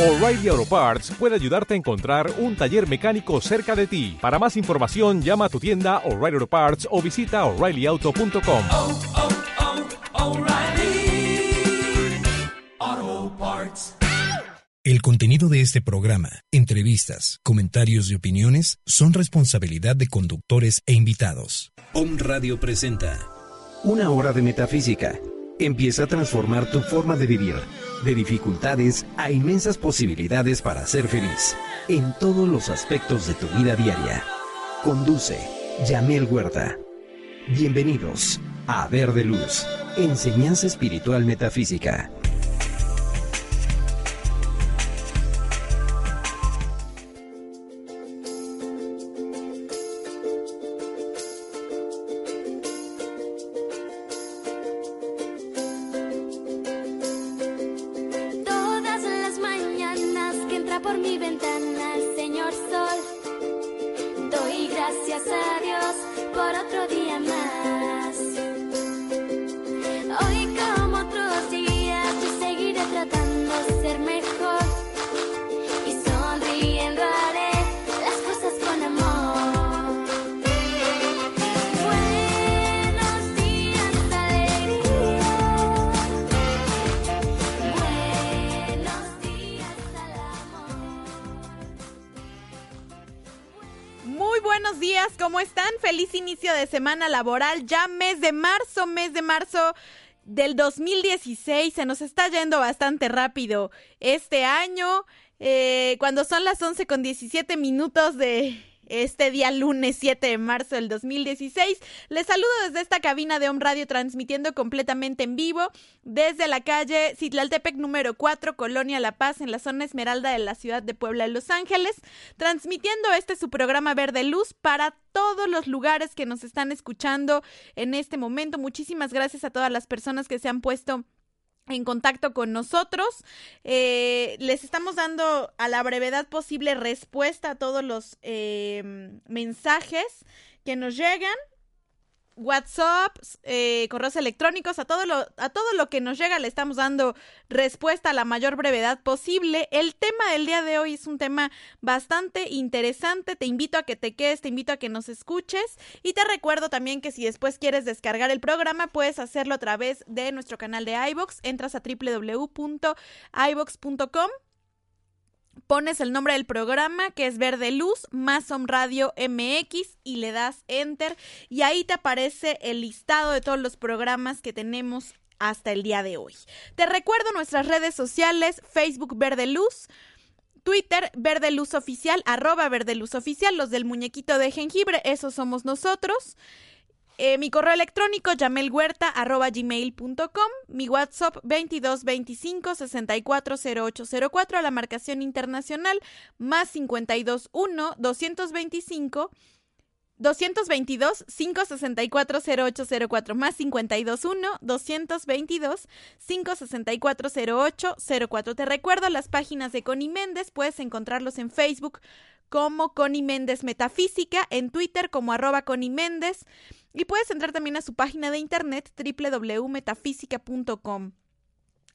O'Reilly Auto Parts puede ayudarte a encontrar un taller mecánico cerca de ti. Para más información, llama a tu tienda O'Reilly Auto Parts o visita oreillyauto.com. oh, oh, Parts. El contenido de este programa, entrevistas, comentarios y opiniones son responsabilidad de conductores e invitados. Om Radio presenta Una hora de metafísica. Empieza a transformar tu forma de vivir, de dificultades a inmensas posibilidades para ser feliz, en todos los aspectos de tu vida diaria. Conduce Yamel Huerta. Bienvenidos a Verde Luz, Enseñanza Espiritual Metafísica. ¿Cómo están? Feliz inicio de semana laboral, ya mes de marzo, mes de marzo del 2016, se nos está yendo bastante rápido este año, eh, cuando son las 11 con 17 minutos de este día lunes 7 de marzo del 2016. Les saludo desde esta cabina de Home Radio transmitiendo completamente en vivo desde la calle Citlaltepec número 4, Colonia La Paz, en la zona Esmeralda de la ciudad de Puebla, Los Ángeles, transmitiendo este su programa Verde Luz para todos los lugares que nos están escuchando en este momento. Muchísimas gracias a todas las personas que se han puesto en contacto con nosotros. Eh, les estamos dando a la brevedad posible respuesta a todos los eh, mensajes que nos llegan. WhatsApp, eh, correos electrónicos, a todo, lo, a todo lo que nos llega le estamos dando respuesta a la mayor brevedad posible. El tema del día de hoy es un tema bastante interesante. Te invito a que te quedes, te invito a que nos escuches y te recuerdo también que si después quieres descargar el programa puedes hacerlo a través de nuestro canal de iBox. Entras a www.ibox.com pones el nombre del programa que es Verde Luz más Home Radio MX y le das enter y ahí te aparece el listado de todos los programas que tenemos hasta el día de hoy. Te recuerdo nuestras redes sociales, Facebook Verde Luz, Twitter Verde Luz Oficial, arroba Verde Luz Oficial, los del muñequito de jengibre, esos somos nosotros. Eh, mi correo electrónico gmail.com, mi WhatsApp 2225 640804 a la marcación internacional más 521 225 222 564 0804 más 521 222 564 0804. Te recuerdo las páginas de Connie Méndez, puedes encontrarlos en Facebook como Connie Méndez Metafísica, en Twitter como arroba Connie Méndez. Y puedes entrar también a su página de internet www.metafísica.com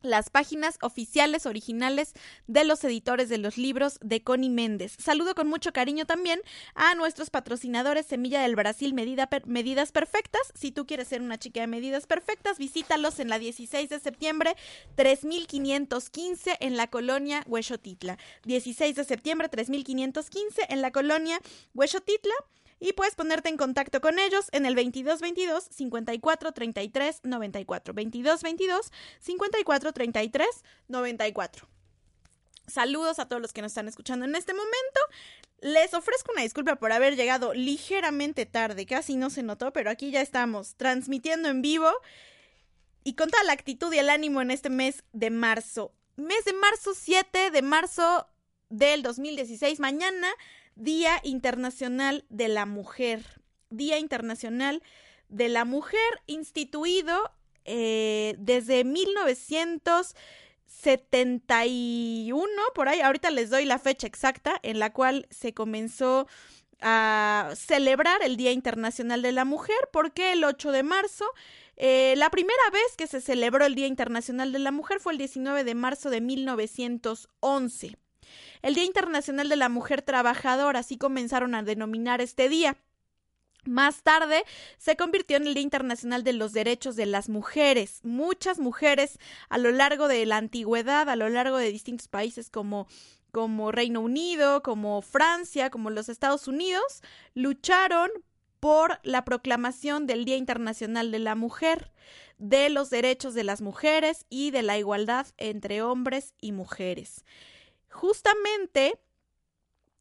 las páginas oficiales originales de los editores de los libros de Connie Méndez. Saludo con mucho cariño también a nuestros patrocinadores Semilla del Brasil Medidas Perfectas. Si tú quieres ser una chica de medidas perfectas, visítalos en la 16 de septiembre 3515 en la colonia Huexotitla. 16 de septiembre 3515 en la colonia Huexotitla y puedes ponerte en contacto con ellos en el 2222 54 33 94 2222 54 33 94 Saludos a todos los que nos están escuchando en este momento. Les ofrezco una disculpa por haber llegado ligeramente tarde, casi no se notó, pero aquí ya estamos transmitiendo en vivo y con toda la actitud y el ánimo en este mes de marzo. Mes de marzo 7 de marzo del 2016, mañana Día Internacional de la Mujer. Día Internacional de la Mujer instituido eh, desde 1971, por ahí, ahorita les doy la fecha exacta en la cual se comenzó a celebrar el Día Internacional de la Mujer, porque el 8 de marzo Eh, la primera vez que se celebró el Día Internacional de la Mujer fue el 19 de marzo de 1911. El Día Internacional de la Mujer Trabajadora, así comenzaron a denominar este día. Más tarde se convirtió en el Día Internacional de los Derechos de las Mujeres. Muchas mujeres a lo largo de la antigüedad, a lo largo de distintos países como, como Reino Unido, como Francia, como los Estados Unidos, lucharon por la proclamación del Día Internacional de la Mujer, de los derechos de las mujeres y de la igualdad entre hombres y mujeres. Justamente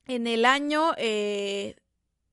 en el año eh,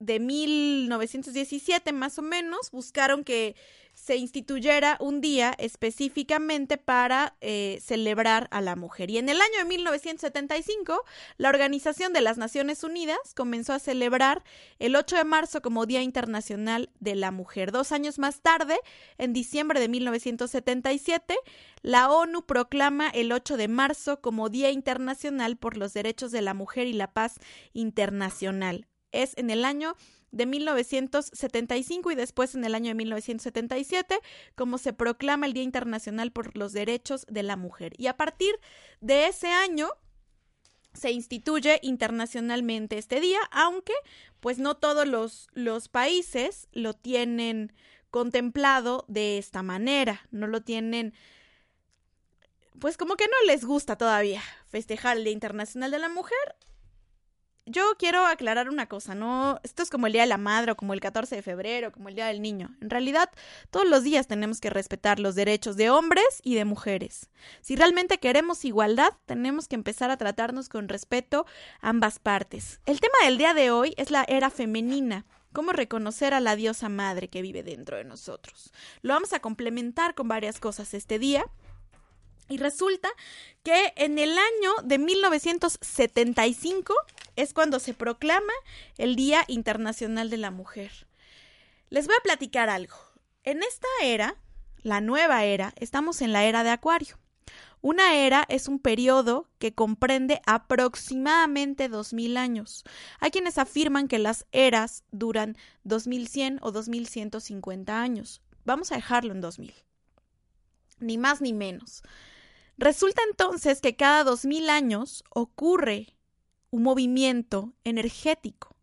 de 1917 más o menos, buscaron que se instituyera un día específicamente para eh, celebrar a la mujer. Y en el año de 1975, la Organización de las Naciones Unidas comenzó a celebrar el 8 de marzo como Día Internacional de la Mujer. Dos años más tarde, en diciembre de 1977, la ONU proclama el 8 de marzo como Día Internacional por los Derechos de la Mujer y la Paz Internacional es en el año de 1975 y después en el año de 1977, como se proclama el Día Internacional por los Derechos de la Mujer. Y a partir de ese año se instituye internacionalmente este día, aunque pues no todos los, los países lo tienen contemplado de esta manera, no lo tienen pues como que no les gusta todavía festejar el Día Internacional de la Mujer yo quiero aclarar una cosa, no, esto es como el Día de la Madre o como el 14 de febrero, como el Día del Niño. En realidad, todos los días tenemos que respetar los derechos de hombres y de mujeres. Si realmente queremos igualdad, tenemos que empezar a tratarnos con respeto ambas partes. El tema del día de hoy es la era femenina. Cómo reconocer a la diosa madre que vive dentro de nosotros. Lo vamos a complementar con varias cosas este día. Y resulta que en el año de 1975 es cuando se proclama el Día Internacional de la Mujer. Les voy a platicar algo. En esta era, la nueva era, estamos en la era de Acuario. Una era es un periodo que comprende aproximadamente 2000 años. Hay quienes afirman que las eras duran 2100 o 2150 años. Vamos a dejarlo en 2000. Ni más ni menos. Resulta entonces que cada dos mil años ocurre un movimiento energético.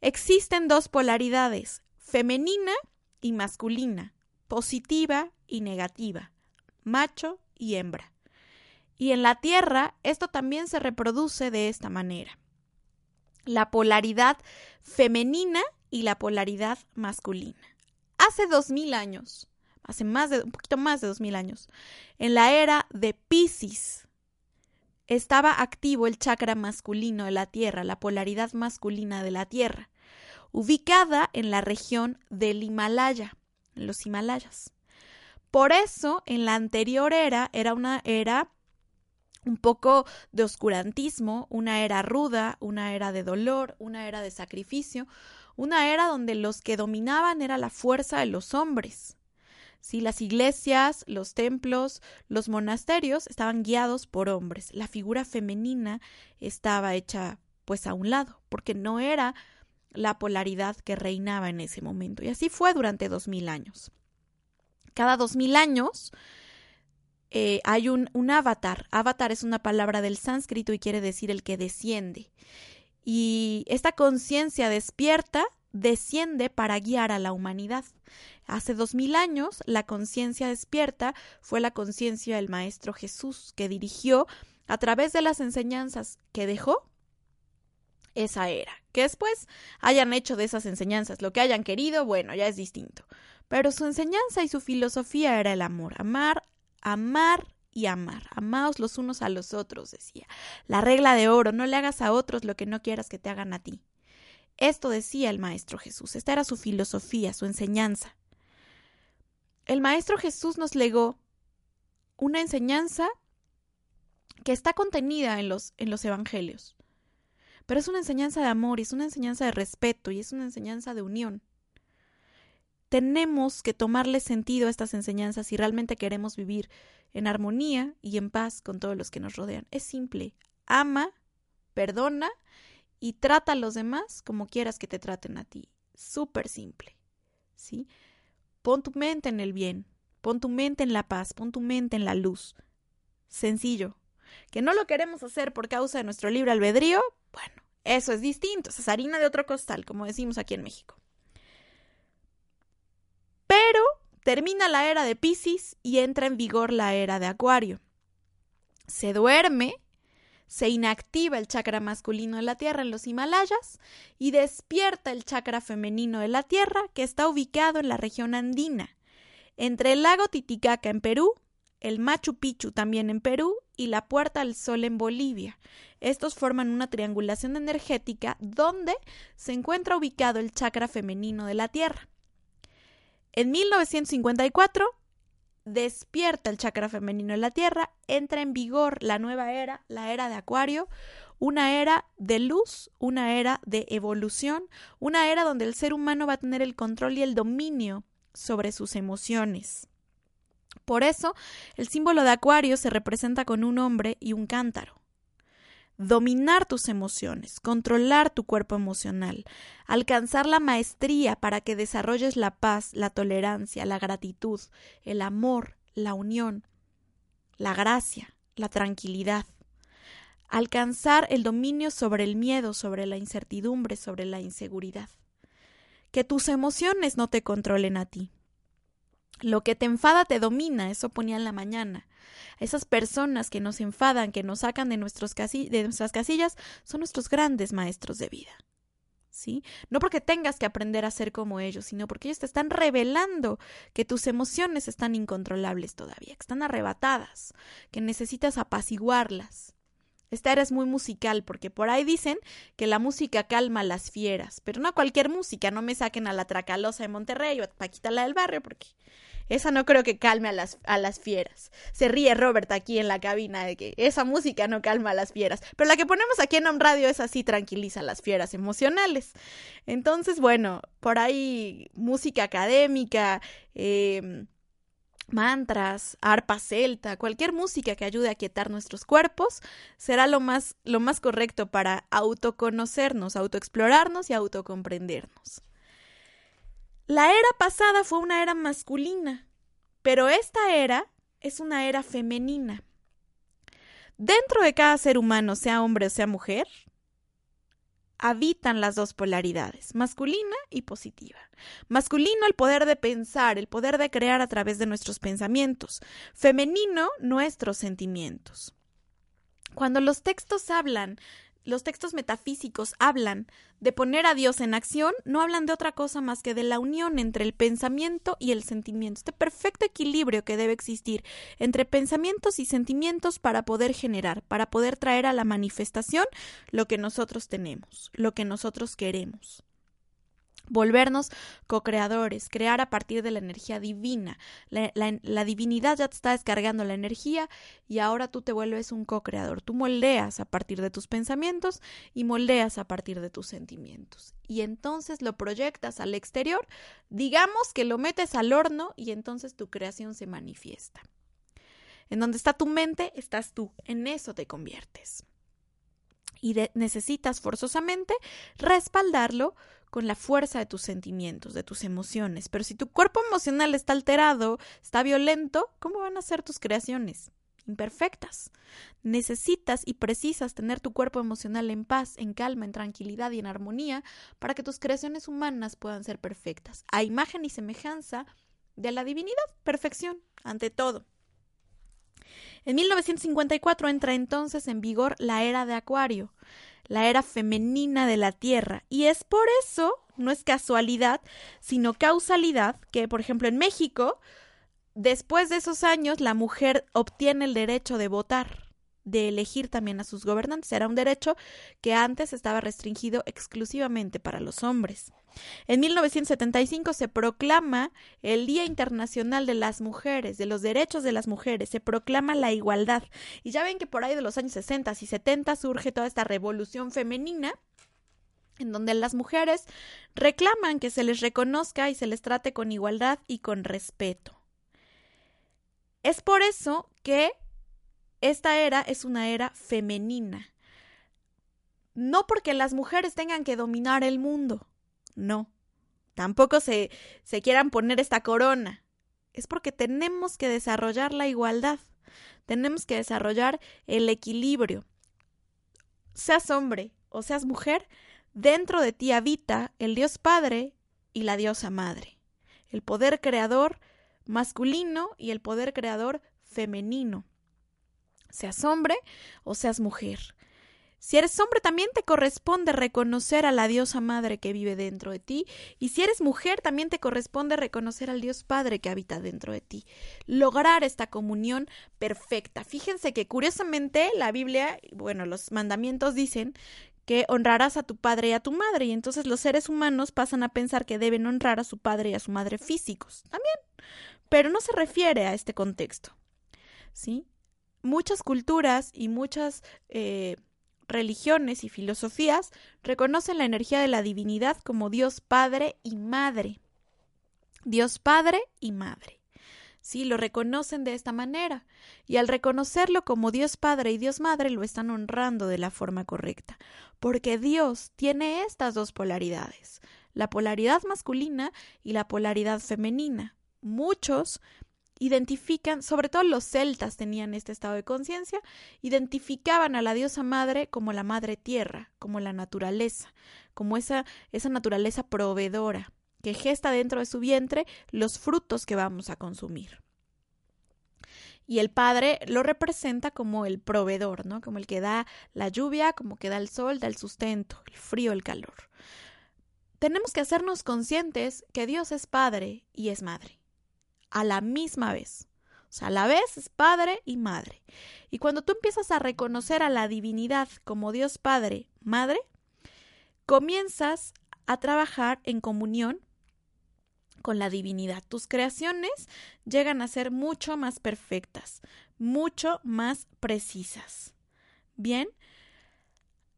Existen dos polaridades, femenina y masculina, positiva y negativa, macho y hembra. Y en la Tierra esto también se reproduce de esta manera. La polaridad femenina y la polaridad masculina. Hace dos mil años, hace más de un poquito más de dos mil años, en la era de Pisces, estaba activo el chakra masculino de la Tierra, la polaridad masculina de la Tierra, ubicada en la región del Himalaya, en los Himalayas. Por eso, en la anterior era era una era un poco de oscurantismo, una era ruda, una era de dolor, una era de sacrificio, una era donde los que dominaban era la fuerza de los hombres. Sí, las iglesias, los templos, los monasterios estaban guiados por hombres. La figura femenina estaba hecha pues a un lado, porque no era la polaridad que reinaba en ese momento. Y así fue durante dos mil años. Cada dos mil años eh, hay un, un avatar. Avatar es una palabra del sánscrito y quiere decir el que desciende. Y esta conciencia despierta desciende para guiar a la humanidad. Hace dos mil años, la conciencia despierta fue la conciencia del Maestro Jesús, que dirigió a través de las enseñanzas que dejó esa era. Que después hayan hecho de esas enseñanzas lo que hayan querido, bueno, ya es distinto. Pero su enseñanza y su filosofía era el amor, amar, amar y amar. Amaos los unos a los otros, decía. La regla de oro, no le hagas a otros lo que no quieras que te hagan a ti. Esto decía el Maestro Jesús, esta era su filosofía, su enseñanza. El Maestro Jesús nos legó una enseñanza que está contenida en los, en los Evangelios, pero es una enseñanza de amor, y es una enseñanza de respeto y es una enseñanza de unión. Tenemos que tomarle sentido a estas enseñanzas si realmente queremos vivir en armonía y en paz con todos los que nos rodean. Es simple, ama, perdona y trata a los demás como quieras que te traten a ti. Súper simple. ¿Sí? Pon tu mente en el bien, pon tu mente en la paz, pon tu mente en la luz. Sencillo. Que no lo queremos hacer por causa de nuestro libre albedrío, bueno, eso es distinto, es harina de otro costal, como decimos aquí en México. Pero termina la era de Pisces y entra en vigor la era de Acuario. Se duerme, se inactiva el chakra masculino de la Tierra en los Himalayas y despierta el chakra femenino de la Tierra que está ubicado en la región andina, entre el lago Titicaca en Perú, el Machu Picchu también en Perú y la Puerta del Sol en Bolivia. Estos forman una triangulación energética donde se encuentra ubicado el chakra femenino de la Tierra. En 1954 despierta el chakra femenino de la Tierra, entra en vigor la nueva era, la era de Acuario, una era de luz, una era de evolución, una era donde el ser humano va a tener el control y el dominio sobre sus emociones. Por eso, el símbolo de Acuario se representa con un hombre y un cántaro dominar tus emociones, controlar tu cuerpo emocional, alcanzar la maestría para que desarrolles la paz, la tolerancia, la gratitud, el amor, la unión, la gracia, la tranquilidad, alcanzar el dominio sobre el miedo, sobre la incertidumbre, sobre la inseguridad. Que tus emociones no te controlen a ti. Lo que te enfada te domina, eso ponía en la mañana. Esas personas que nos enfadan, que nos sacan de, nuestros de nuestras casillas, son nuestros grandes maestros de vida. ¿Sí? No porque tengas que aprender a ser como ellos, sino porque ellos te están revelando que tus emociones están incontrolables todavía, que están arrebatadas, que necesitas apaciguarlas. Esta era es muy musical porque por ahí dicen que la música calma a las fieras, pero no cualquier música, no me saquen a la Tracalosa de Monterrey o a Paquita la del barrio porque esa no creo que calme a las, a las fieras. Se ríe Robert aquí en la cabina de que esa música no calma a las fieras. Pero la que ponemos aquí en Home Radio es así, tranquiliza a las fieras emocionales. Entonces, bueno, por ahí música académica, eh, mantras, arpa celta, cualquier música que ayude a quietar nuestros cuerpos, será lo más, lo más correcto para autoconocernos, autoexplorarnos y autocomprendernos. La era pasada fue una era masculina, pero esta era es una era femenina. Dentro de cada ser humano, sea hombre o sea mujer, habitan las dos polaridades, masculina y positiva. Masculino el poder de pensar, el poder de crear a través de nuestros pensamientos. Femenino nuestros sentimientos. Cuando los textos hablan los textos metafísicos hablan de poner a Dios en acción, no hablan de otra cosa más que de la unión entre el pensamiento y el sentimiento, este perfecto equilibrio que debe existir entre pensamientos y sentimientos para poder generar, para poder traer a la manifestación lo que nosotros tenemos, lo que nosotros queremos volvernos co-creadores, crear a partir de la energía divina. La, divinidad ya te está descargando la energía y ahora tú te vuelves un co-creador. Tú moldeas a partir de tus pensamientos y moldeas a partir de tus sentimientos. Y entonces lo proyectas al exterior, digamos que lo metes al horno y entonces tu creación se manifiesta. En donde está tu mente, estás tú. En eso te conviertes. Y necesitas forzosamente respaldarlo con la fuerza de tus sentimientos, de tus emociones. Pero si tu cuerpo emocional está alterado, está violento, ¿cómo van a ser tus creaciones? Imperfectas. Necesitas y precisas tener tu cuerpo emocional en paz, en calma, en tranquilidad y en armonía para que tus creaciones humanas puedan ser perfectas, a imagen y semejanza de la divinidad, perfección, ante todo. En 1954 entra entonces en vigor la era de Acuario la era femenina de la Tierra. Y es por eso, no es casualidad, sino causalidad, que por ejemplo en México, después de esos años, la mujer obtiene el derecho de votar de elegir también a sus gobernantes. Era un derecho que antes estaba restringido exclusivamente para los hombres. En 1975 se proclama el Día Internacional de las Mujeres, de los Derechos de las Mujeres, se proclama la igualdad. Y ya ven que por ahí de los años 60 y 70 surge toda esta revolución femenina en donde las mujeres reclaman que se les reconozca y se les trate con igualdad y con respeto. Es por eso que esta era es una era femenina. No porque las mujeres tengan que dominar el mundo, no, tampoco se, se quieran poner esta corona. Es porque tenemos que desarrollar la igualdad, tenemos que desarrollar el equilibrio. Seas hombre o seas mujer, dentro de ti habita el Dios Padre y la diosa Madre, el poder creador masculino y el poder creador femenino. Seas hombre o seas mujer. Si eres hombre, también te corresponde reconocer a la diosa madre que vive dentro de ti. Y si eres mujer, también te corresponde reconocer al Dios Padre que habita dentro de ti. Lograr esta comunión perfecta. Fíjense que curiosamente la Biblia, bueno, los mandamientos dicen que honrarás a tu padre y a tu madre. Y entonces los seres humanos pasan a pensar que deben honrar a su padre y a su madre físicos. También. Pero no se refiere a este contexto. ¿Sí? Muchas culturas y muchas. Eh, religiones y filosofías reconocen la energía de la divinidad como Dios Padre y Madre. Dios Padre y Madre. Sí, lo reconocen de esta manera, y al reconocerlo como Dios Padre y Dios Madre lo están honrando de la forma correcta, porque Dios tiene estas dos polaridades, la polaridad masculina y la polaridad femenina. Muchos identifican, sobre todo los celtas tenían este estado de conciencia, identificaban a la diosa madre como la madre tierra, como la naturaleza, como esa, esa naturaleza proveedora, que gesta dentro de su vientre los frutos que vamos a consumir. Y el padre lo representa como el proveedor, ¿no? Como el que da la lluvia, como que da el sol, da el sustento, el frío, el calor. Tenemos que hacernos conscientes que Dios es padre y es madre a la misma vez. O sea, a la vez es padre y madre. Y cuando tú empiezas a reconocer a la divinidad como Dios Padre, Madre, comienzas a trabajar en comunión con la divinidad. Tus creaciones llegan a ser mucho más perfectas, mucho más precisas. Bien,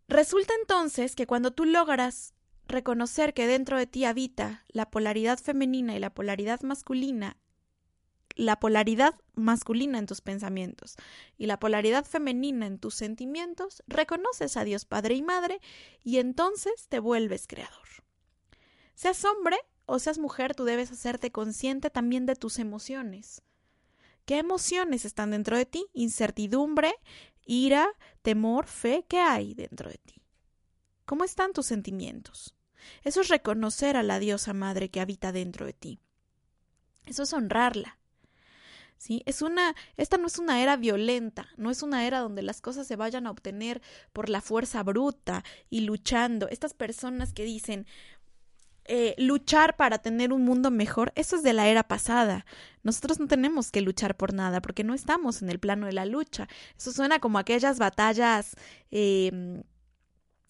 resulta entonces que cuando tú logras reconocer que dentro de ti habita la polaridad femenina y la polaridad masculina la polaridad masculina en tus pensamientos y la polaridad femenina en tus sentimientos, reconoces a Dios Padre y Madre y entonces te vuelves creador. Seas hombre o seas mujer, tú debes hacerte consciente también de tus emociones. ¿Qué emociones están dentro de ti? Incertidumbre, ira, temor, fe, ¿qué hay dentro de ti? ¿Cómo están tus sentimientos? Eso es reconocer a la diosa madre que habita dentro de ti. Eso es honrarla. ¿Sí? Es una, esta no es una era violenta, no es una era donde las cosas se vayan a obtener por la fuerza bruta y luchando. Estas personas que dicen, eh, luchar para tener un mundo mejor, eso es de la era pasada. Nosotros no tenemos que luchar por nada porque no estamos en el plano de la lucha. Eso suena como aquellas batallas eh,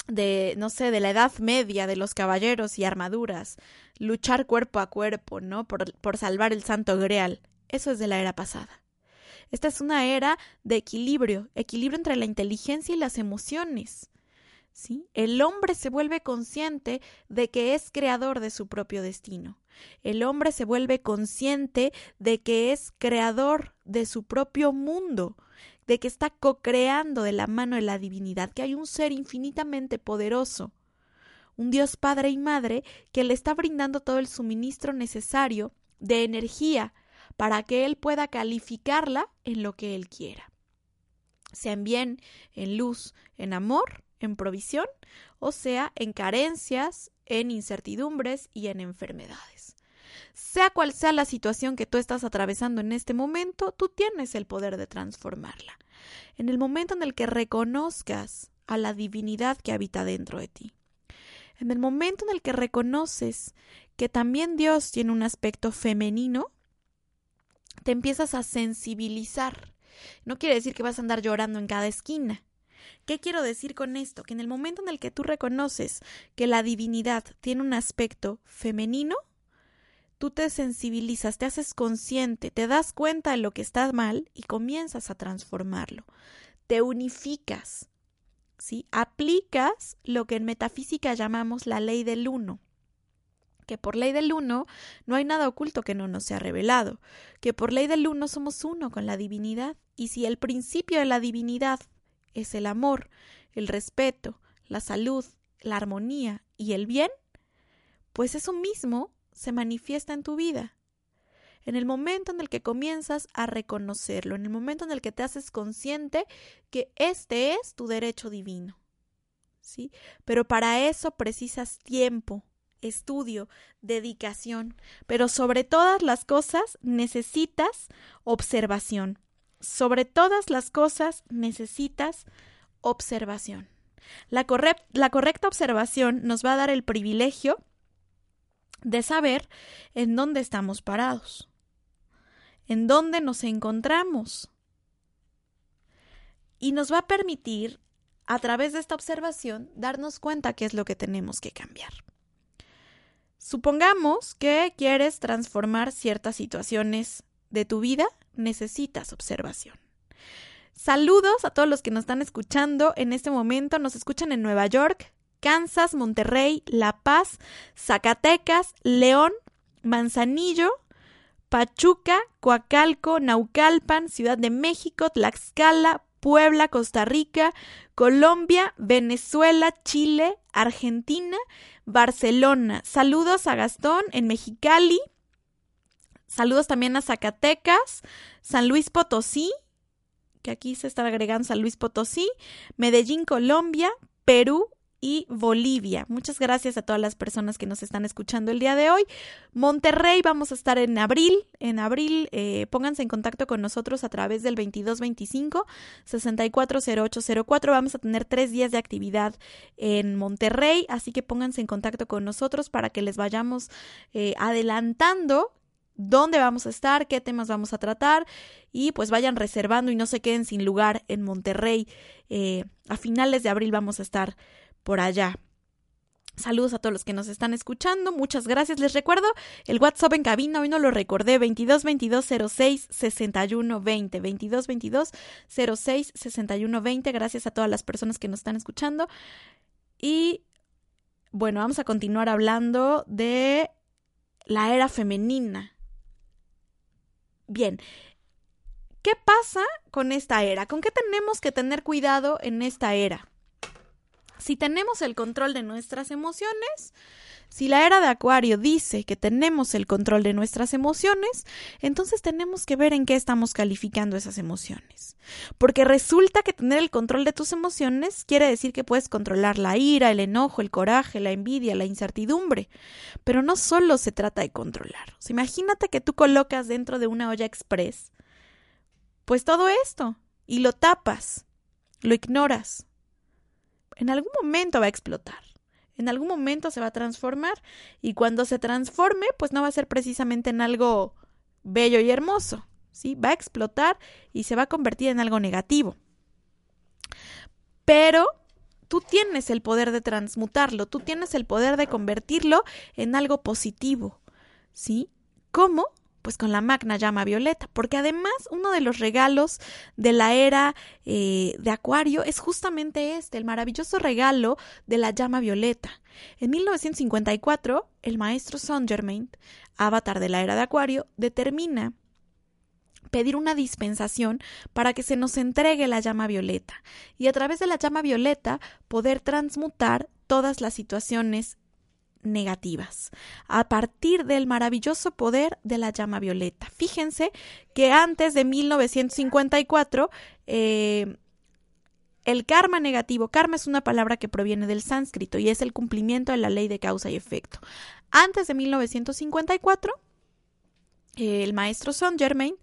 de, no sé, de la Edad Media, de los caballeros y armaduras. Luchar cuerpo a cuerpo, ¿no? Por, por salvar el santo grial. Eso es de la era pasada. Esta es una era de equilibrio, equilibrio entre la inteligencia y las emociones. ¿Sí? El hombre se vuelve consciente de que es creador de su propio destino. El hombre se vuelve consciente de que es creador de su propio mundo, de que está co-creando de la mano de la divinidad, que hay un ser infinitamente poderoso, un Dios Padre y Madre que le está brindando todo el suministro necesario de energía para que Él pueda calificarla en lo que Él quiera. Sea en bien, en luz, en amor, en provisión, o sea, en carencias, en incertidumbres y en enfermedades. Sea cual sea la situación que tú estás atravesando en este momento, tú tienes el poder de transformarla. En el momento en el que reconozcas a la divinidad que habita dentro de ti. En el momento en el que reconoces que también Dios tiene un aspecto femenino, te empiezas a sensibilizar. No quiere decir que vas a andar llorando en cada esquina. ¿Qué quiero decir con esto? Que en el momento en el que tú reconoces que la divinidad tiene un aspecto femenino, tú te sensibilizas, te haces consciente, te das cuenta de lo que está mal y comienzas a transformarlo. Te unificas, ¿sí? Aplicas lo que en metafísica llamamos la ley del uno que por ley del uno no hay nada oculto que no nos sea revelado, que por ley del uno somos uno con la divinidad, y si el principio de la divinidad es el amor, el respeto, la salud, la armonía y el bien, pues eso mismo se manifiesta en tu vida. En el momento en el que comienzas a reconocerlo, en el momento en el que te haces consciente que este es tu derecho divino. ¿Sí? Pero para eso precisas tiempo, estudio, dedicación, pero sobre todas las cosas necesitas observación. Sobre todas las cosas necesitas observación. La, correcta observación nos va a dar el privilegio de saber en dónde estamos parados, en dónde nos encontramos. Y nos va a permitir, a través de esta observación, darnos cuenta qué es lo que tenemos que cambiar. Supongamos que quieres transformar ciertas situaciones de tu vida, necesitas observación. Saludos a todos los que nos están escuchando en este momento. Nos escuchan en Nueva York, Kansas, Monterrey, La Paz, Zacatecas, León, Manzanillo, Pachuca, Coacalco, Naucalpan, Ciudad de México, Tlaxcala, Puebla, Costa Rica, Colombia, Venezuela, Chile, Argentina, Barcelona. Saludos a Gastón en Mexicali. Saludos también a Zacatecas, San Luis Potosí, que aquí se está agregando San Luis Potosí, Medellín, Colombia, Perú, y Bolivia. Muchas gracias a todas las personas que nos están escuchando el día de hoy. Monterrey vamos a estar en abril. En abril eh, pónganse en contacto con nosotros a través del 2225 640804. Vamos a tener tres días de actividad en Monterrey, así que pónganse en contacto con nosotros para que les vayamos eh, adelantando dónde vamos a estar, qué temas vamos a tratar y pues vayan reservando y no se queden sin lugar en Monterrey. Eh, a finales de abril vamos a estar por allá. Saludos a todos los que nos están escuchando. Muchas gracias. Les recuerdo el WhatsApp en cabina. Hoy no lo recordé. 22 22 06 61 20. 22 22 06 61 20. Gracias a todas las personas que nos están escuchando. Y bueno, vamos a continuar hablando de la era femenina. Bien. ¿Qué pasa con esta era? ¿Con qué tenemos que tener cuidado en esta era? Si tenemos el control de nuestras emociones, si la era de Acuario dice que tenemos el control de nuestras emociones, entonces tenemos que ver en qué estamos calificando esas emociones. Porque resulta que tener el control de tus emociones quiere decir que puedes controlar la ira, el enojo, el coraje, la envidia, la incertidumbre. Pero no solo se trata de controlar. imagínate que tú colocas dentro de una olla express, pues todo esto, y lo tapas, lo ignoras, en algún momento va a explotar. En algún momento se va a transformar y cuando se transforme, pues no va a ser precisamente en algo bello y hermoso, ¿sí? Va a explotar y se va a convertir en algo negativo. Pero tú tienes el poder de transmutarlo, tú tienes el poder de convertirlo en algo positivo, ¿sí? ¿Cómo? Pues con la magna llama violeta, porque además uno de los regalos de la era eh, de Acuario es justamente este, el maravilloso regalo de la llama violeta. En 1954, el maestro Saint Germain, avatar de la era de Acuario, determina pedir una dispensación para que se nos entregue la llama violeta y a través de la llama violeta poder transmutar todas las situaciones negativas a partir del maravilloso poder de la llama violeta. Fíjense que antes de 1954 eh, el karma negativo, karma es una palabra que proviene del sánscrito y es el cumplimiento de la ley de causa y efecto. Antes de 1954, el maestro Saint Germain,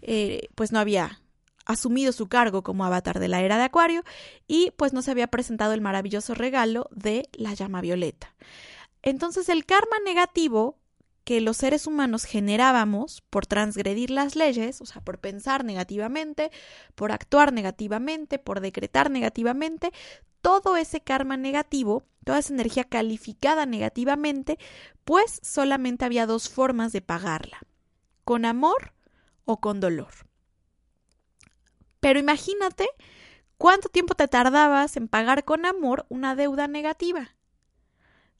eh, pues no había asumido su cargo como avatar de la era de Acuario y pues no se había presentado el maravilloso regalo de la llama violeta. Entonces el karma negativo que los seres humanos generábamos por transgredir las leyes, o sea, por pensar negativamente, por actuar negativamente, por decretar negativamente, todo ese karma negativo, toda esa energía calificada negativamente, pues solamente había dos formas de pagarla, con amor o con dolor. Pero imagínate cuánto tiempo te tardabas en pagar con amor una deuda negativa.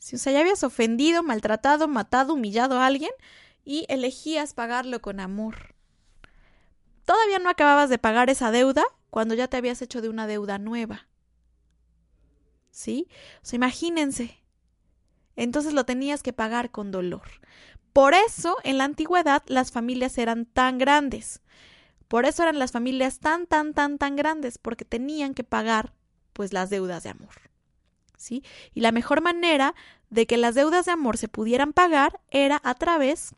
Si, o sea, ya habías ofendido, maltratado, matado, humillado a alguien y elegías pagarlo con amor. Todavía no acababas de pagar esa deuda cuando ya te habías hecho de una deuda nueva. ¿Sí? O sea, imagínense. Entonces lo tenías que pagar con dolor. Por eso, en la antigüedad, las familias eran tan grandes. Por eso eran las familias tan, tan, tan, tan grandes, porque tenían que pagar, pues, las deudas de amor. Y la mejor manera de que las deudas de amor se pudieran pagar era a través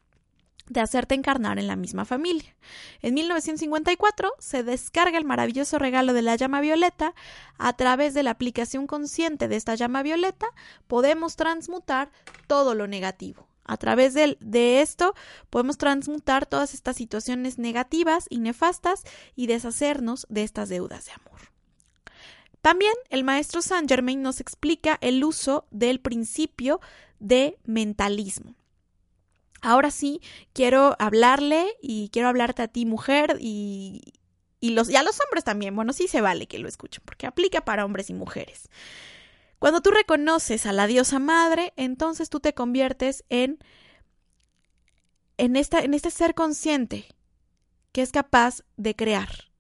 de hacerte encarnar en la misma familia. En 1954 se descarga el maravilloso regalo de la llama violeta. A través de la aplicación consciente de esta llama violeta podemos transmutar todo lo negativo. A través de, esto podemos transmutar todas estas situaciones negativas y nefastas y deshacernos de estas deudas de amor. También el maestro Saint Germain nos explica el uso del principio de mentalismo. Ahora sí, quiero hablarle y quiero hablarte a ti, mujer, y, y, los, a los hombres también. Bueno, sí se vale que lo escuchen, porque aplica para hombres y mujeres. Cuando tú reconoces a la diosa madre, entonces tú te conviertes en, en, esta, en este ser consciente que es capaz de crear,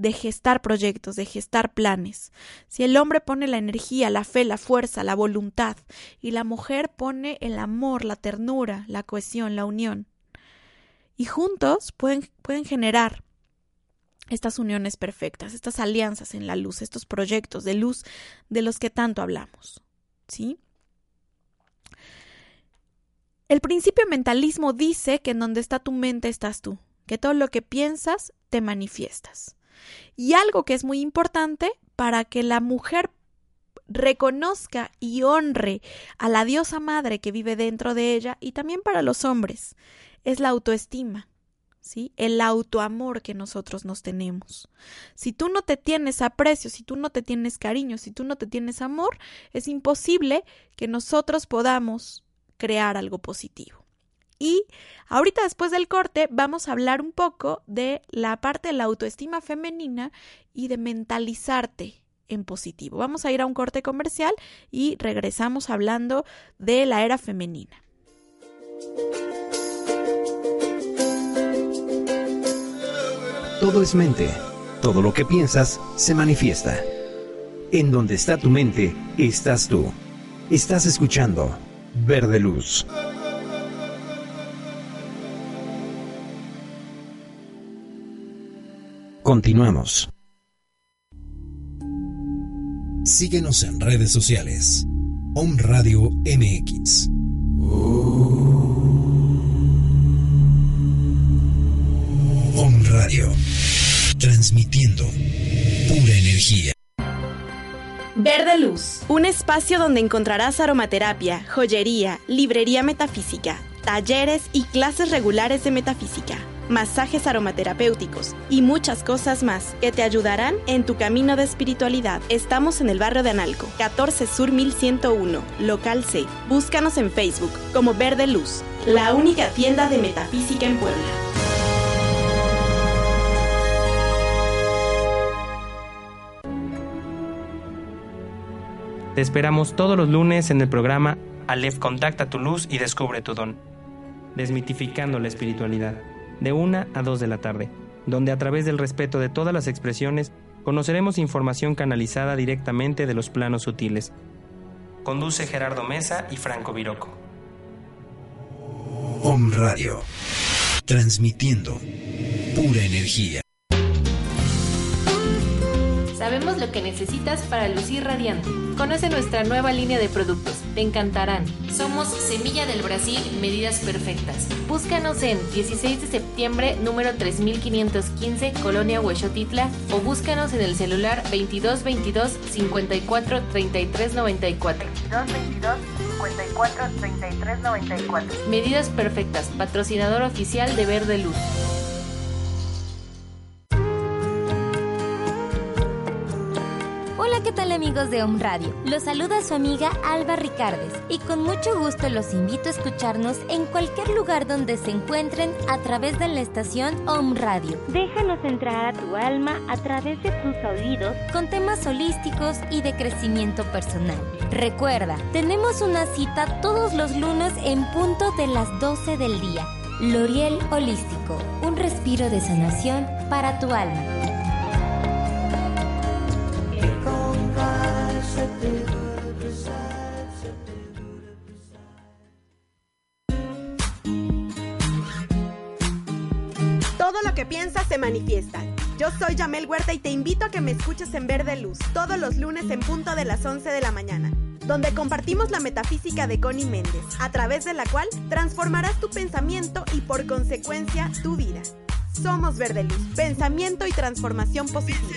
de gestar proyectos, de gestar planes. Si el hombre pone la energía, la fe, la fuerza, la voluntad, y la mujer pone el amor, la ternura, la cohesión, la unión. Y juntos pueden, pueden generar estas uniones perfectas, estas alianzas en la luz, estos proyectos de luz de los que tanto hablamos. ¿Sí? El principio mentalismo dice que en donde está tu mente estás tú, que todo lo que piensas te manifiestas. Y algo que es muy importante para que la mujer reconozca y honre a la diosa madre que vive dentro de ella y también para los hombres es la autoestima. ¿Sí? El autoamor que nosotros nos tenemos. Si tú no te tienes aprecio, si tú no te tienes cariño, si tú no te tienes amor, es imposible que nosotros podamos crear algo positivo. Y ahorita después del corte vamos a hablar un poco de la parte de la autoestima femenina y de mentalizarte en positivo. Vamos a ir a un corte comercial y regresamos hablando de la era femenina. Todo es mente. Todo lo que piensas se manifiesta. En donde está tu mente, estás tú. Estás escuchando Verde Luz. Continuamos. Síguenos en redes sociales. Om Radio MX. Om Radio. Transmitiendo pura energía. Verde Luz, un espacio donde encontrarás aromaterapia, joyería, librería metafísica, talleres y clases regulares de metafísica masajes aromaterapéuticos y muchas cosas más que te ayudarán en tu camino de espiritualidad. Estamos en el barrio de Analco, 14 Sur 1101, local C. Búscanos en Facebook como Verde Luz, la única tienda de metafísica en Puebla. Te esperamos todos los lunes en el programa Aleph Contacta tu luz y descubre tu don, desmitificando la espiritualidad de 1 a 2 de la tarde, donde a través del respeto de todas las expresiones conoceremos información canalizada directamente de los planos sutiles. Conduce Gerardo Mesa y Franco Viroco. Om Radio, transmitiendo pura energía. Sabemos lo que necesitas para lucir radiante. Conoce nuestra nueva línea de productos. Te encantarán. Somos Semilla del Brasil, medidas perfectas. Búscanos en 16 de septiembre, número 3515, Colonia Huechotitla, o búscanos en el celular 2222 54 33 94. 2222 54 33 94. Medidas perfectas, patrocinador oficial de Verde Luz. ¿Qué tal amigos de Home Radio? Los saluda su amiga Alba Ricardes y con mucho gusto los invito a escucharnos en cualquier lugar donde se encuentren a través de la estación Home Radio. Déjanos entrar a tu alma a través de tus oídos con temas holísticos y de crecimiento personal. Recuerda, tenemos una cita todos los lunes en punto de las 12 del día. L'Oriel Holístico, un respiro de sanación para tu alma. Todo lo que piensas se manifiesta. Yo soy Jamel Huerta y te invito a que me escuches en Verde Luz todos los lunes en punto de las 11 de la mañana, donde compartimos la metafísica de Connie Méndez, a través de la cual transformarás tu pensamiento y por consecuencia tu vida. Somos Verde Luz, pensamiento y transformación positiva.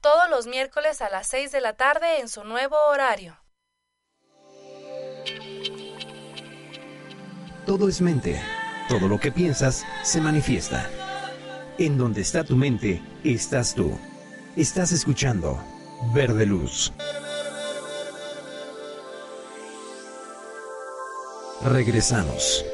todos los miércoles a las 6 de la tarde en su nuevo horario. Todo es mente. Todo lo que piensas se manifiesta. En donde está tu mente, estás tú. Estás escuchando Verde Luz. Regresamos.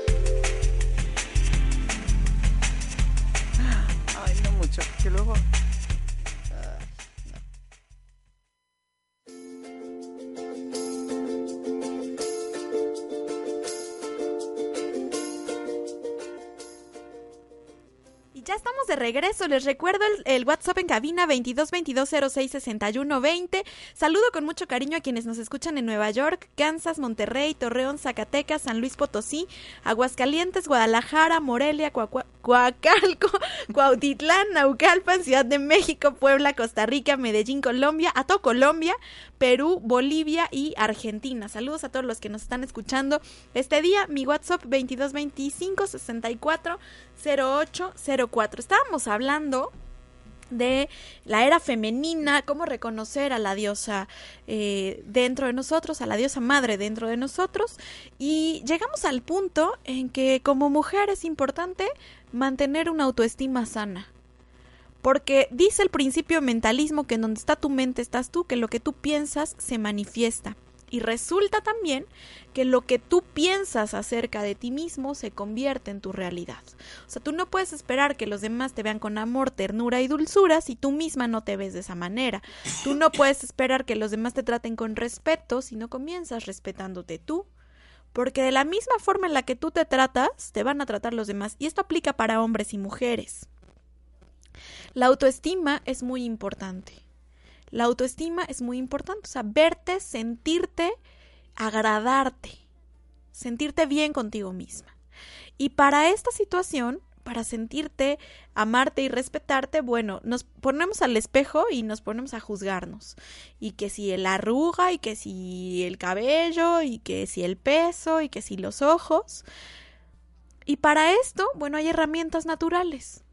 De regreso. Les recuerdo el, WhatsApp en cabina 22 22 06 61 20. Saludo con mucho cariño a quienes nos escuchan en Nueva York, Kansas, Monterrey, Torreón, Zacatecas, San Luis Potosí, Aguascalientes, Guadalajara, Morelia, Coacalco, Cuautitlán, Naucalpan, Ciudad de México, Puebla, Costa Rica, Medellín, Colombia, a todo Colombia, Perú, Bolivia y Argentina. Saludos a todos los que nos están escuchando este día. Mi WhatsApp 22 25 64 0804. Estábamos hablando de la era femenina, cómo reconocer a la diosa eh, dentro de nosotros, a la diosa madre dentro de nosotros, y llegamos al punto en que como mujer es importante mantener una autoestima sana. Porque dice el principio mentalismo que en donde está tu mente estás tú, que lo que tú piensas se manifiesta. Y resulta también que lo que tú piensas acerca de ti mismo se convierte en tu realidad. O sea, tú no puedes esperar que los demás te vean con amor, ternura y dulzura si tú misma no te ves de esa manera. Tú no puedes esperar que los demás te traten con respeto si no comienzas respetándote tú. Porque de la misma forma en la que tú te tratas, te van a tratar los demás. Y esto aplica para hombres y mujeres. La autoestima es muy importante. La autoestima es muy importante, o sea, verte, sentirte, agradarte, sentirte bien contigo misma. Y para esta situación, para sentirte, amarte y respetarte, bueno, nos ponemos al espejo y nos ponemos a juzgarnos. Y que si el arruga, y que si el cabello, y que si el peso, y que si los ojos. Y para esto, bueno, hay herramientas naturales.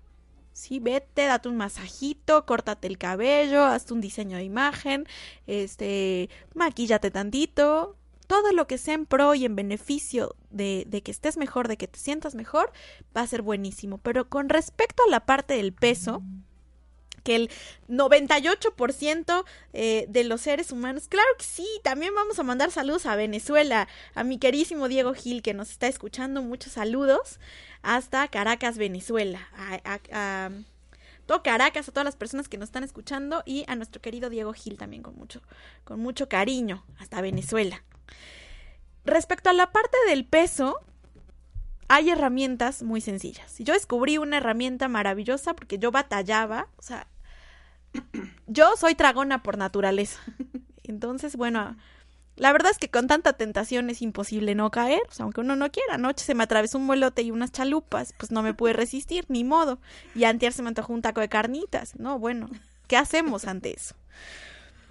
Sí, vete, date un masajito, córtate el cabello, hazte un diseño de imagen, este, maquíllate tantito, todo lo que sea en pro y en beneficio de, de, que estés mejor, de que te sientas mejor, va a ser buenísimo. Pero con respecto a la parte del peso, que el 98% eh, de los seres humanos, claro que sí, también vamos a mandar saludos a Venezuela, a mi querísimo Diego Gil que nos está escuchando, muchos saludos hasta Caracas, Venezuela, a, todo Caracas, a todas las personas que nos están escuchando y a nuestro querido Diego Gil también con mucho, con mucho cariño, hasta Venezuela. Respecto a la parte del peso, hay herramientas muy sencillas. Yo descubrí una herramienta maravillosa porque yo batallaba, o sea, yo soy tragona por naturaleza. Entonces, bueno, la verdad es que con tanta tentación es imposible no caer, aunque uno no quiera. Anoche se me atravesó un vuelote y unas chalupas, pues no me pude resistir, ni modo. Y antier se me antojó un taco de carnitas. No, bueno, ¿qué hacemos ante eso?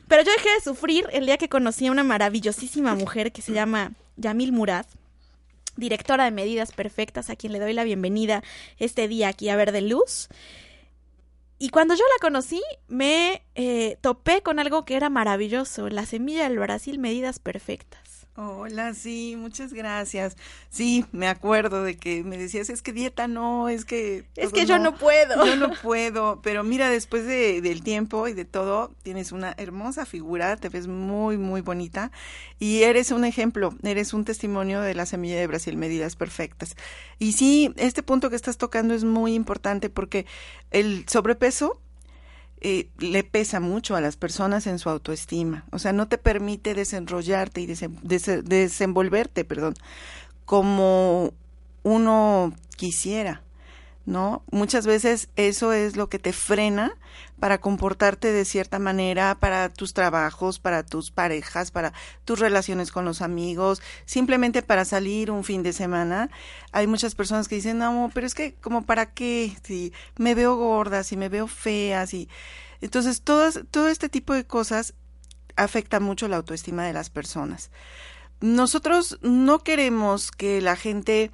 Pero yo dejé de sufrir el día que conocí a una maravillosísima mujer que se llama Yamil Murad directora de Medidas Perfectas, a quien le doy la bienvenida este día aquí a Ver de Luz. Y cuando yo la conocí, me eh, topé con algo que era maravilloso, la semilla del Brasil Medidas Perfectas. Hola, sí, muchas gracias. Sí, me acuerdo de que me decías, es que dieta no, es que... Es que yo no puedo. Yo no puedo, pero mira, después de, del tiempo y de todo, tienes una hermosa figura, te ves muy, muy bonita y eres un ejemplo, eres un testimonio de la semilla de Brasil, medidas perfectas. Y sí, este punto que estás tocando es muy importante porque el sobrepeso eh, le pesa mucho a las personas en su autoestima. O sea, no te permite desenrollarte y desenvolverte, perdón, como uno quisiera. ¿No? Muchas veces eso es lo que te frena para comportarte de cierta manera para tus trabajos, para tus parejas, para tus relaciones con los amigos, simplemente para salir un fin de semana. Hay muchas personas que dicen, no, pero es que como para qué, si me veo gorda, si me veo fea, si... Entonces, todas, todo este tipo de cosas afecta mucho la autoestima de las personas. Nosotros no queremos que la gente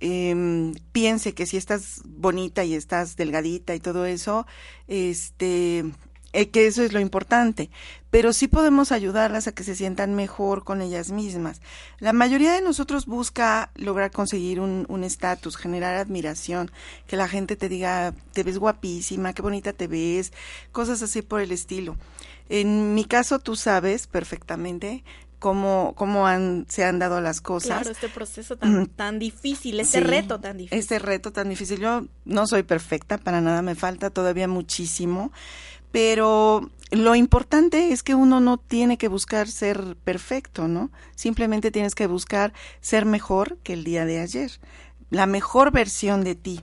eh, piense que si estás bonita y estás delgadita y todo eso, este, eh, que eso es lo importante, pero sí podemos ayudarlas a que se sientan mejor con ellas mismas. La mayoría de nosotros busca lograr conseguir un estatus, generar admiración, que la gente te diga, te ves guapísima, qué bonita te ves, cosas así por el estilo. En mi caso, tú sabes perfectamente cómo, cómo han, se han dado las cosas. Claro, este proceso tan, tan difícil, este reto tan difícil. Este reto tan difícil. Yo no soy perfecta, para nada, me falta todavía muchísimo, pero lo importante es que uno no tiene que buscar ser perfecto, ¿no? Simplemente tienes que buscar ser mejor que el día de ayer, la mejor versión de ti.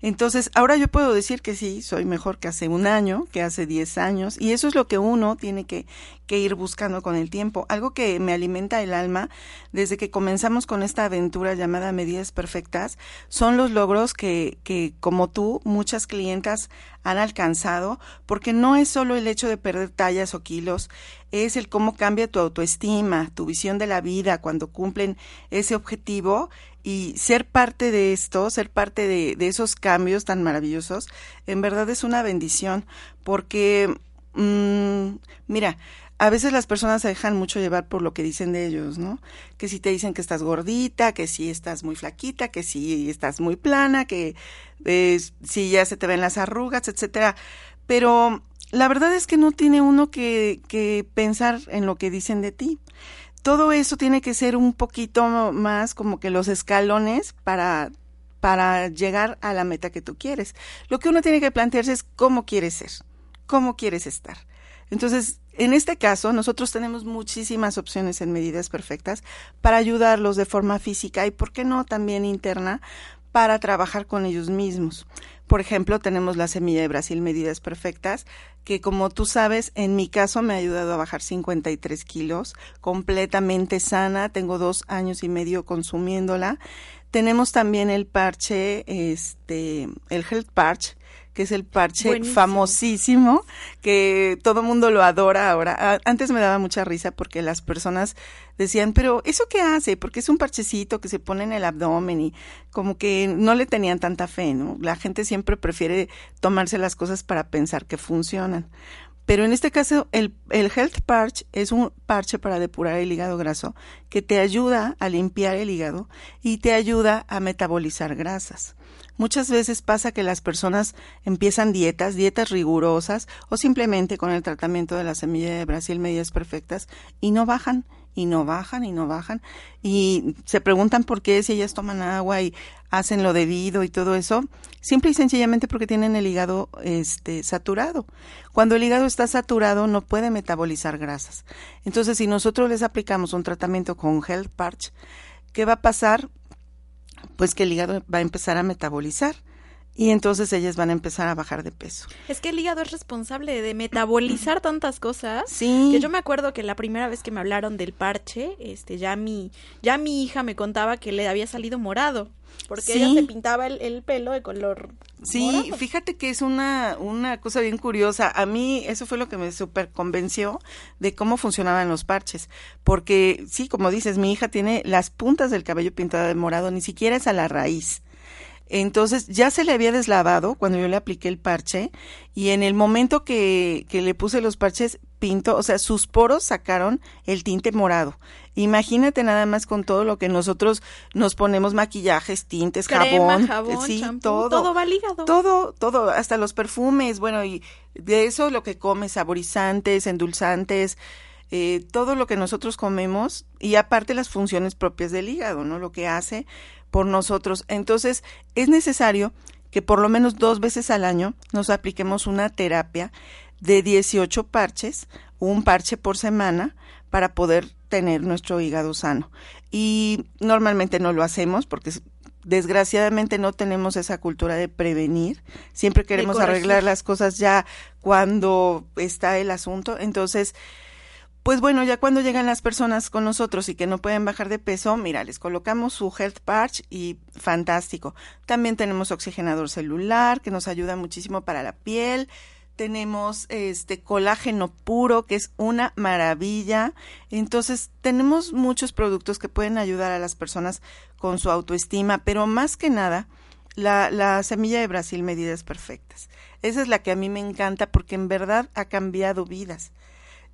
Entonces, ahora yo puedo decir que sí, soy mejor que hace un año, que hace 10 años, y eso es lo que uno tiene que, ir buscando con el tiempo. Algo que me alimenta el alma desde que comenzamos con esta aventura llamada Medidas Perfectas son los logros que, que como tú, muchas clientas han alcanzado, porque no es solo el hecho de perder tallas o kilos, es el cómo cambia tu autoestima, tu visión de la vida cuando cumplen ese objetivo y ser parte de esto, ser parte de, de, esos cambios tan maravillosos, en verdad es una bendición, porque, mmm, mira, a veces las personas se dejan mucho llevar por lo que dicen de ellos, ¿no? Que si te dicen que estás gordita, que si estás muy flaquita, que si estás muy plana, que si ya se te ven las arrugas, etcétera. Pero la verdad es que no tiene uno que pensar en lo que dicen de ti todo eso tiene que ser un poquito más como que los escalones para para llegar a la meta que tú quieres. Lo que uno tiene que plantearse es cómo quieres ser, cómo quieres estar. Entonces, en este caso, nosotros tenemos muchísimas opciones en medidas perfectas para ayudarlos de forma física y, ¿por qué no?, también interna para trabajar con ellos mismos. Por ejemplo, tenemos la semilla de Brasil Medidas Perfectas, que como tú sabes, en mi caso me ha ayudado a bajar 53 kilos, completamente sana, tengo dos años y medio consumiéndola. Tenemos también el parche, este, el Health Parch, que es el parche famosísimo, que todo el mundo lo adora ahora. Antes me daba mucha risa porque las personas decían, pero ¿eso qué hace? Porque es un parchecito que se pone en el abdomen y como que no le tenían tanta fe, ¿no? La gente siempre prefiere tomarse las cosas para pensar que funcionan. Pero en este caso, el, el Health Parch es un parche para depurar el hígado graso que te ayuda a limpiar el hígado y te ayuda a metabolizar grasas. Muchas veces pasa que las personas empiezan dietas, dietas rigurosas o simplemente con el tratamiento de la semilla de Brasil medidas perfectas y no bajan y no bajan y no bajan y se preguntan por qué si ellas toman agua y hacen lo debido y todo eso, simple y sencillamente porque tienen el hígado este saturado. Cuando el hígado está saturado no puede metabolizar grasas. Entonces, si nosotros les aplicamos un tratamiento con Health Parch, ¿qué va a pasar? pues que el hígado va a empezar a metabolizar y entonces ellas van a empezar a bajar de peso. Es que el hígado es responsable de metabolizar tantas cosas. Sí. Que yo me acuerdo que la primera vez que me hablaron del parche, este, ya mi, ya mi hija me contaba que le había salido morado. Porque ella se pintaba el, el, pelo de color. Sí, fíjate que es una, una cosa bien curiosa. A mí eso fue lo que me super convenció de cómo funcionaban los parches. Porque sí, como dices, mi hija tiene las puntas del cabello pintado de morado, ni siquiera es a la raíz Entonces ya se le había deslavado cuando yo le apliqué el parche y en el momento que, que le puse los parches pinto, o sea, sus poros sacaron el tinte morado. Imagínate nada más con todo lo que nosotros nos ponemos maquillajes, tintes, Crema, jabón, jabón, sí, todo, todo va ligado. todo, todo, hasta los perfumes, bueno, y de eso lo que comes, saborizantes, endulzantes, eh, todo lo que nosotros comemos y aparte las funciones propias del hígado, ¿no? Lo que hace por nosotros. Entonces, es necesario que por lo menos dos veces al año nos apliquemos una terapia de 18 parches, un parche por semana, para poder tener nuestro hígado sano. Y normalmente no lo hacemos porque desgraciadamente no tenemos esa cultura de prevenir. Siempre queremos arreglar las cosas ya cuando está el asunto. Entonces, pues bueno, ya cuando llegan las personas con nosotros y que no pueden bajar de peso, mira, les colocamos su Health Patch y fantástico. También tenemos oxigenador celular que nos ayuda muchísimo para la piel. Tenemos este colágeno puro que es una maravilla. Entonces, tenemos muchos productos que pueden ayudar a las personas con su autoestima, pero más que nada, la, la semilla de Brasil medidas perfectas. Esa es la que a mí me encanta porque en verdad ha cambiado vidas.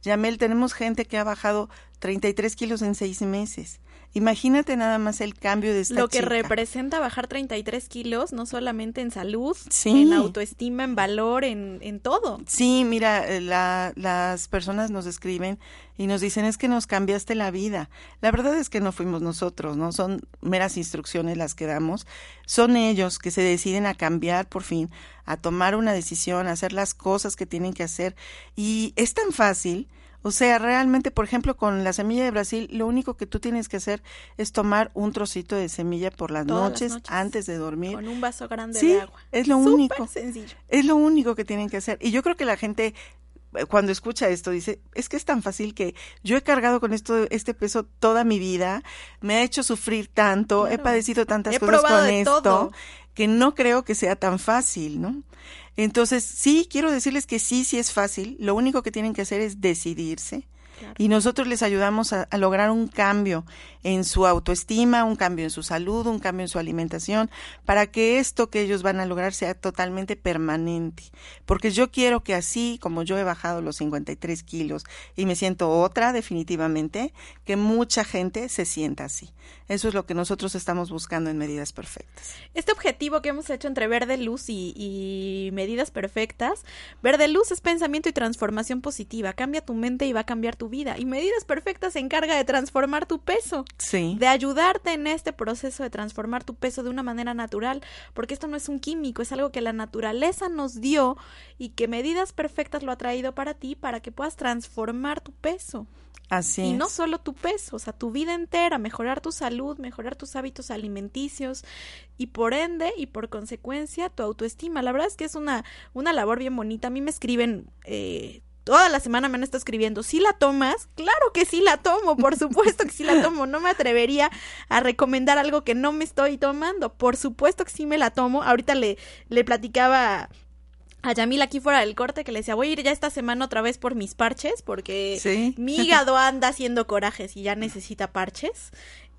Yamel, tenemos gente que ha bajado 33 kilos en seis meses. Imagínate nada más el cambio de esta Lo que chica. representa bajar 33 kilos, no solamente en salud, Sí. en autoestima, en valor, en, en todo. Sí, mira, eh, la- las personas nos escriben y nos dicen es que nos cambiaste la vida. La verdad es que no fuimos nosotros, ¿no? Son meras instrucciones las que damos. Son ellos que se deciden a cambiar por fin, a tomar una decisión, a hacer las cosas que tienen que hacer. Y es tan fácil. O sea, realmente, por ejemplo, con la semilla de Brasil, lo único que tú tienes que hacer es tomar un trocito de semilla por las, noches, antes de dormir. Con un vaso grande Sí, de agua. es lo Súper único. sencillo. Es lo único que tienen que hacer. Y yo creo que la gente eh, cuando escucha esto dice, es que es tan fácil que yo he cargado con esto este peso toda mi vida, me ha hecho sufrir tanto, he padecido tantas He cosas con esto todo. Que no creo que sea tan fácil, ¿no? Entonces, sí, quiero decirles que sí, sí es fácil. Lo único que tienen que hacer es decidirse. Y nosotros les ayudamos a, a lograr un cambio en su autoestima, un cambio en su salud, un cambio en su alimentación, para que esto que ellos van a lograr sea totalmente permanente. Porque yo quiero que así como yo he bajado los 53 kilos y me siento otra definitivamente, que mucha gente se sienta así. Eso es lo que nosotros estamos buscando en medidas perfectas. Este objetivo que hemos hecho entre verde luz y, y medidas perfectas, verde luz es pensamiento y transformación positiva, cambia tu mente y va a cambiar tu vida. Y medidas perfectas se encarga de transformar tu peso, Sí. de ayudarte en este proceso de transformar tu peso de una manera natural, porque esto no es un químico, es algo que la naturaleza nos dio y que medidas perfectas lo ha traído para ti para que puedas transformar tu peso. Así Y es. no solo tu peso, o sea, tu vida entera, mejorar tu salud, mejorar tus hábitos alimenticios y por ende y por consecuencia tu autoestima. La verdad es que es una, una labor bien bonita. A mí me escriben, eh, toda la semana me han estado escribiendo, ¿sí la tomas? Claro que sí la tomo, por supuesto que sí la tomo. No me atrevería a recomendar algo que no me estoy tomando. Por supuesto que sí me la tomo. Ahorita le, le platicaba a Yamil aquí fuera del corte que le decía, voy a ir ya esta semana otra vez por mis parches porque Sí. mi hígado anda haciendo corajes y ya necesita parches.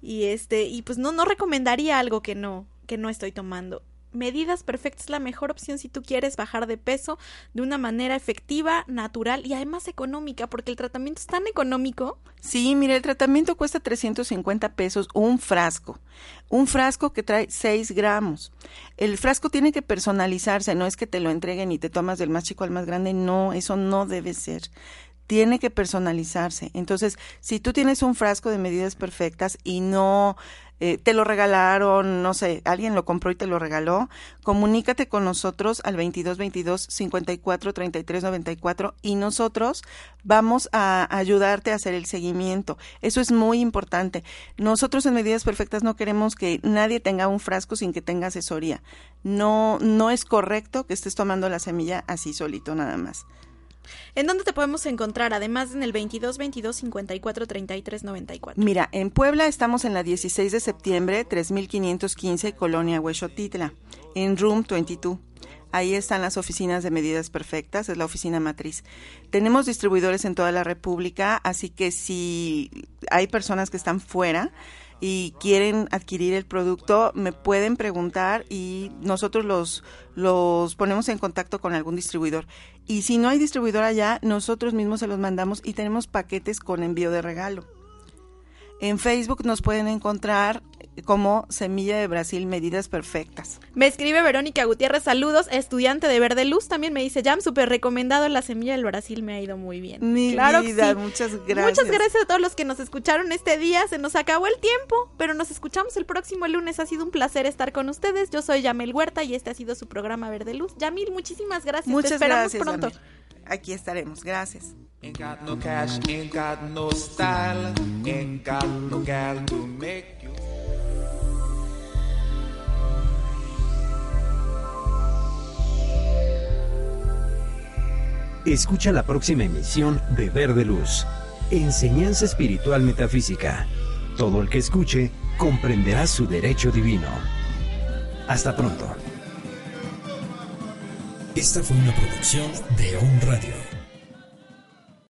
Y este, y pues no, no recomendaría algo que no, que no estoy tomando. Medidas perfectas es la mejor opción si tú quieres bajar de peso de una manera efectiva, natural y además económica, porque el tratamiento es tan económico. Sí, mira, el tratamiento cuesta 350 pesos un frasco. Un frasco que trae 6 gramos. El frasco tiene que personalizarse, no es que te lo entreguen y te tomas del más chico al más grande, no, eso no debe ser. Tiene que personalizarse. Entonces, si tú tienes un frasco de medidas perfectas y no eh, te lo regalaron, no sé, alguien lo compró y te lo regaló, comunícate con nosotros al 22 22 54 33 94 y nosotros vamos a ayudarte a hacer el seguimiento. Eso es muy importante. Nosotros en Medidas Perfectas no queremos que nadie tenga un frasco sin que tenga asesoría. No, no es correcto que estés tomando la semilla así solito nada más. ¿En dónde te podemos encontrar? Además en el 22 22 54 33 94. Mira, en Puebla estamos en la 16 de septiembre, 3515, Colonia Huexotitla, en Room 22. Ahí están las oficinas de medidas perfectas, es la oficina matriz. Tenemos distribuidores en toda la República, así que si hay personas que están fuera, y quieren adquirir el producto, me pueden preguntar y nosotros los, los ponemos en contacto con algún distribuidor. Y si no hay distribuidor allá, nosotros mismos se los mandamos y tenemos paquetes con envío de regalo. En Facebook nos pueden encontrar como Semilla de Brasil Medidas Perfectas. Me escribe Verónica Gutiérrez, saludos, estudiante de Verde Luz, también me dice, Jam, súper recomendado, la Semilla del Brasil me ha ido muy bien. Mi claro vida, que sí. muchas gracias. Muchas gracias a todos los que nos escucharon este día, se nos acabó el tiempo, pero nos escuchamos el próximo lunes, ha sido un placer estar con ustedes, yo soy Yamel Huerta y este ha sido su programa Verde Luz. Yamil, muchísimas gracias, Muchas te esperamos gracias, pronto. Yamil. Aquí estaremos, gracias. Escucha la próxima emisión de Verde Luz, Enseñanza Espiritual Metafísica. Todo el que escuche comprenderá su derecho divino. Hasta pronto. Esta fue una producción de On Radio.